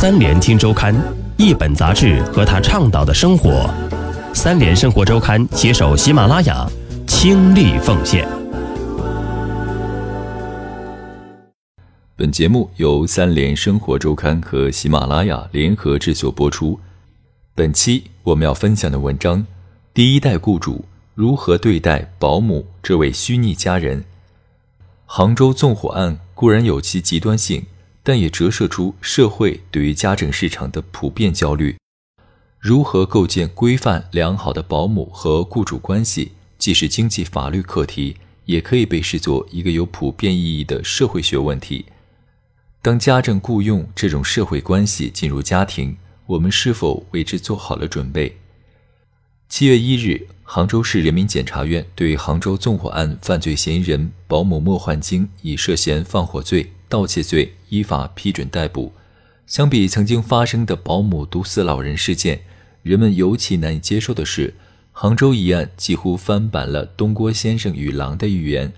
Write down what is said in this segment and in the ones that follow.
三联听周刊，一本杂志和他倡导的生活。三联生活周刊携手喜马拉雅，倾力奉献。本节目由三联生活周刊和喜马拉雅联合制作播出。本期我们要分享的文章：第一代雇主如何对待保姆这位虚拟家人？杭州纵火案固然有其极端性。但也折射出社会对于家政市场的普遍焦虑。如何构建规范良好的保姆和雇主关系，既是经济法律课题，也可以被视作一个有普遍意义的社会学问题。当家政雇佣这种社会关系进入家庭，我们是否为之做好了准备？七月一日，杭州市人民检察院对杭州纵火案犯罪嫌疑人保姆莫焕晶以涉嫌放火罪。盗窃罪依法批准逮捕。相比曾经发生的保姆毒死老人事件，人们尤其难以接受的是，杭州一案几乎翻版了东郭先生与狼的寓言。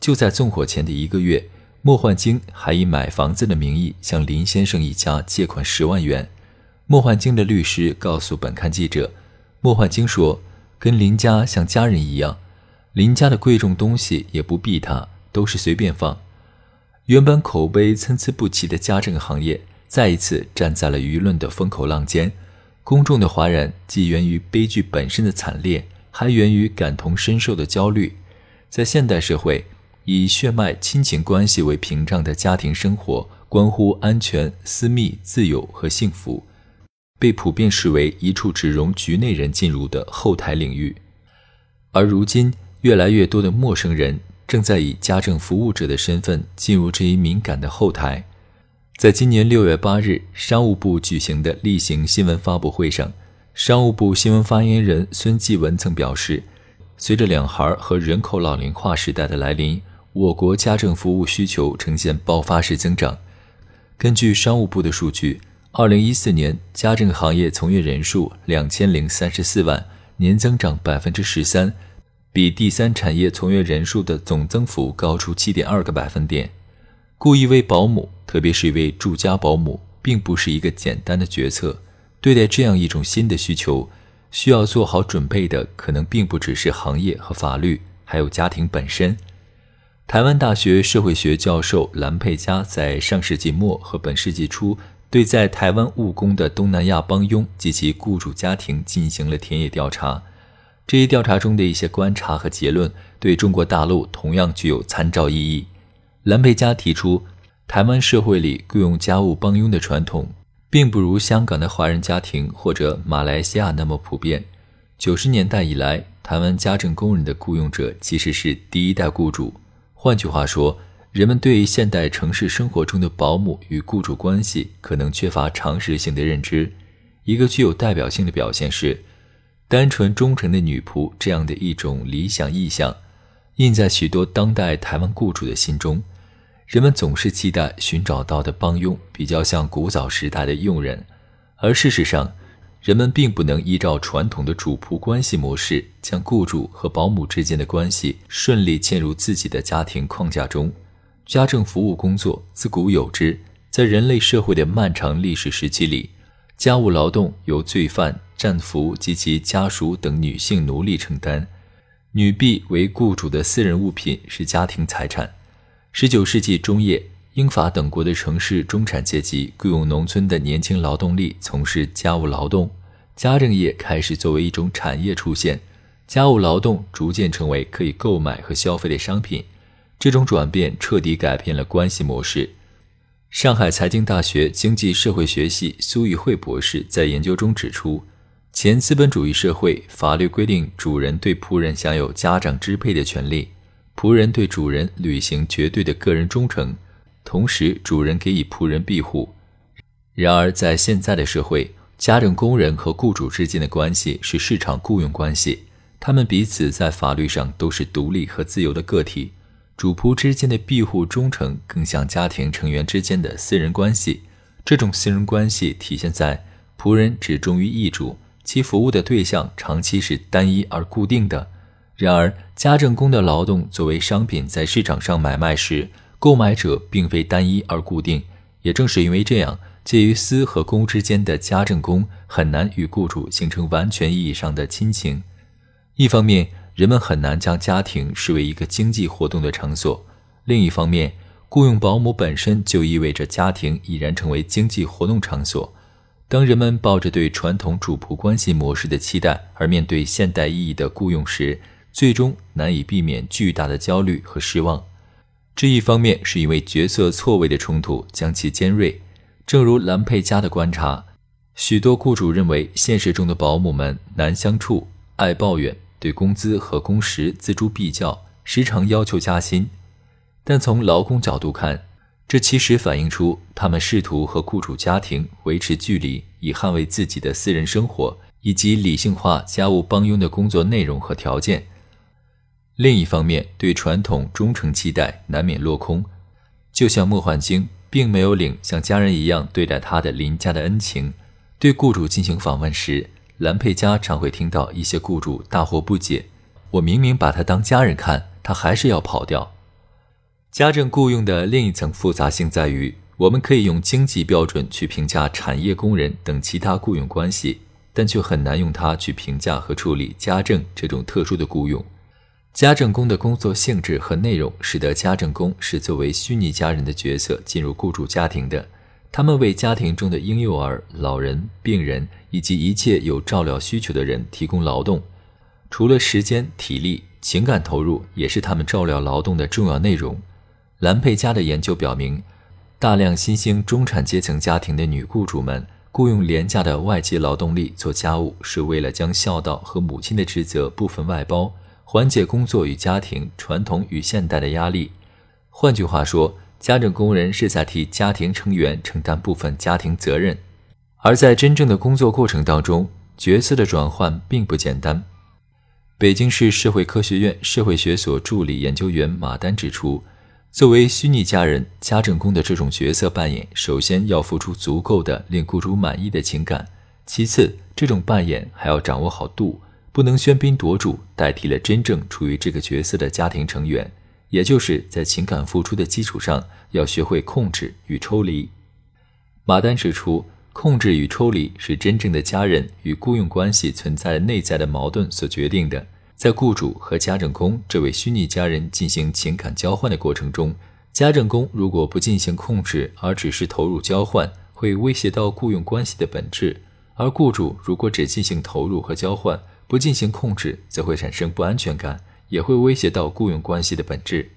就在纵火前的一个月，莫焕晶还以买房子的名义向林先生一家借款十万元。莫焕晶的律师告诉本刊记者，莫焕晶说：“跟林家像家人一样，林家的贵重东西也不避他，都是随便放。”原本口碑参差不齐的家政行业，再一次站在了舆论的风口浪尖。公众的哗然，既源于悲剧本身的惨烈，还源于感同身受的焦虑。在现代社会，以血脉亲情关系为屏障的家庭生活，关乎安全、私密、自由和幸福，被普遍视为一处只容局内人进入的后台领域。而如今，越来越多的陌生人。正在以家政服务者的身份进入这一敏感的后台。在今年六月八日，商务部举行的例行新闻发布会上，商务部新闻发言人孙继文曾表示，随着两孩和人口老龄化时代的来临，我国家政服务需求呈现爆发式增长。根据商务部的数据，二零一四年家政行业从业人数两千零三十四万，年增长百分之十三。比第三产业从业人数的总增幅高出七点二个百分点。雇一位保姆，特别是一位住家保姆，并不是一个简单的决策。对待这样一种新的需求，需要做好准备的，可能并不只是行业和法律，还有家庭本身。台湾大学社会学教授兰佩嘉在上世纪末和本世纪初，对在台湾务工的东南亚帮佣及其雇主家庭进行了田野调查。这一调查中的一些观察和结论，对中国大陆同样具有参照意义。兰佩嘉提出，台湾社会里雇佣家务帮佣的传统，并不如香港的华人家庭或者马来西亚那么普遍。九十年代以来，台湾家政工人的雇佣者其实是第一代雇主。换句话说，人们对现代城市生活中的保姆与雇主关系可能缺乏常识性的认知。一个具有代表性的表现是。单纯忠诚的女仆这样的一种理想意象，印在许多当代台湾雇主的心中。人们总是期待寻找到的帮佣比较像古早时代的佣人，而事实上，人们并不能依照传统的主仆关系模式，将雇主和保姆之间的关系顺利嵌入自己的家庭框架中。家政服务工作自古有之，在人类社会的漫长历史时期里，家务劳动由罪犯。战俘及其家属等女性奴隶承担，女婢为雇主的私人物品，是家庭财产。十九世纪中叶，英法等国的城市中产阶级雇佣农村的年轻劳动力从事家务劳动，家政业开始作为一种产业出现，家务劳动逐渐成为可以购买和消费的商品。这种转变彻底改变了关系模式。上海财经大学经济社会学系苏玉慧博士在研究中指出。前资本主义社会，法律规定主人对仆人享有家长支配的权利，仆人对主人履行绝对的个人忠诚，同时主人给予仆人庇护。然而，在现在的社会，家政工人和雇主之间的关系是市场雇佣关系，他们彼此在法律上都是独立和自由的个体。主仆之间的庇护忠诚，更像家庭成员之间的私人关系。这种私人关系体现在仆人只忠于一主。其服务的对象长期是单一而固定的。然而，家政工的劳动作为商品在市场上买卖时，购买者并非单一而固定。也正是因为这样，介于私和公之间的家政工很难与雇主形成完全意义上的亲情。一方面，人们很难将家庭视为一个经济活动的场所；另一方面，雇佣保姆本身就意味着家庭已然成为经济活动场所。当人们抱着对传统主仆关系模式的期待而面对现代意义的雇佣时，最终难以避免巨大的焦虑和失望。这一方面是因为角色错位的冲突将其尖锐。正如兰佩加的观察，许多雇主认为现实中的保姆们难相处、爱抱怨、对工资和工时锱铢必较，时常要求加薪。但从劳工角度看，这其实反映出他们试图和雇主家庭维持距离，以捍卫自己的私人生活，以及理性化家务帮佣的工作内容和条件。另一方面，对传统忠诚期待难免落空，就像莫焕晶。并没有领像家人一样对待他的邻家的恩情。对雇主进行访问时，兰佩嘉常会听到一些雇主大惑不解：“我明明把他当家人看，他还是要跑掉。”家政雇佣的另一层复杂性在于，我们可以用经济标准去评价产业工人等其他雇佣关系，但却很难用它去评价和处理家政这种特殊的雇佣。家政工的工作性质和内容，使得家政工是作为虚拟家人的角色进入雇主家庭的。他们为家庭中的婴幼儿、老人、病人以及一切有照料需求的人提供劳动。除了时间、体力、情感投入，也是他们照料劳动的重要内容。兰佩加的研究表明，大量新兴中产阶层家庭的女雇主们雇佣廉价的外籍劳动力做家务，是为了将孝道和母亲的职责部分外包。缓解工作与家庭、传统与现代的压力。换句话说，家政工人是在替家庭成员承担部分家庭责任。而在真正的工作过程当中，角色的转换并不简单。北京市社会科学院社会学所助理研究员马丹指出，作为虚拟家人、家政工的这种角色扮演，首先要付出足够的令雇主满意的情感，其次，这种扮演还要掌握好度。不能喧宾夺主，代替了真正处于这个角色的家庭成员，也就是在情感付出的基础上，要学会控制与抽离。马丹指出，控制与抽离是真正的家人与雇佣关系存在内在的矛盾所决定的。在雇主和家政工这位虚拟家人进行情感交换的过程中，家政工如果不进行控制，而只是投入交换，会威胁到雇佣关系的本质；而雇主如果只进行投入和交换，不进行控制，则会产生不安全感，也会威胁到雇佣关系的本质。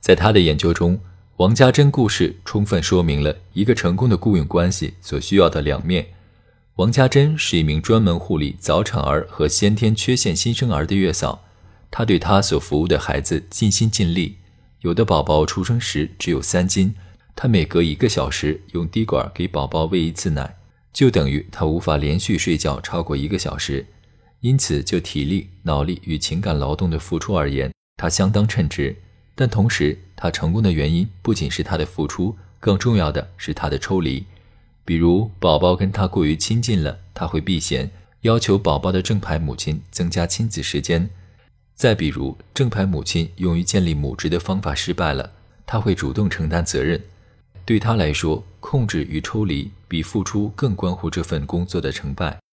在他的研究中，王家珍故事充分说明了一个成功的雇佣关系所需要的两面。王家珍是一名专门护理早产儿和先天缺陷新生儿的月嫂，她对她所服务的孩子尽心尽力。有的宝宝出生时只有三斤，她每隔一个小时用滴管给宝宝喂一次奶，就等于她无法连续睡觉超过一个小时。因此，就体力、脑力与情感劳动的付出而言，他相当称职。但同时，他成功的原因不仅是他的付出，更重要的是他的抽离。比如，宝宝跟他过于亲近了，他会避嫌，要求宝宝的正牌母亲增加亲子时间；再比如，正牌母亲用于建立母职的方法失败了，他会主动承担责任。对他来说，控制与抽离比付出更关乎这份工作的成败。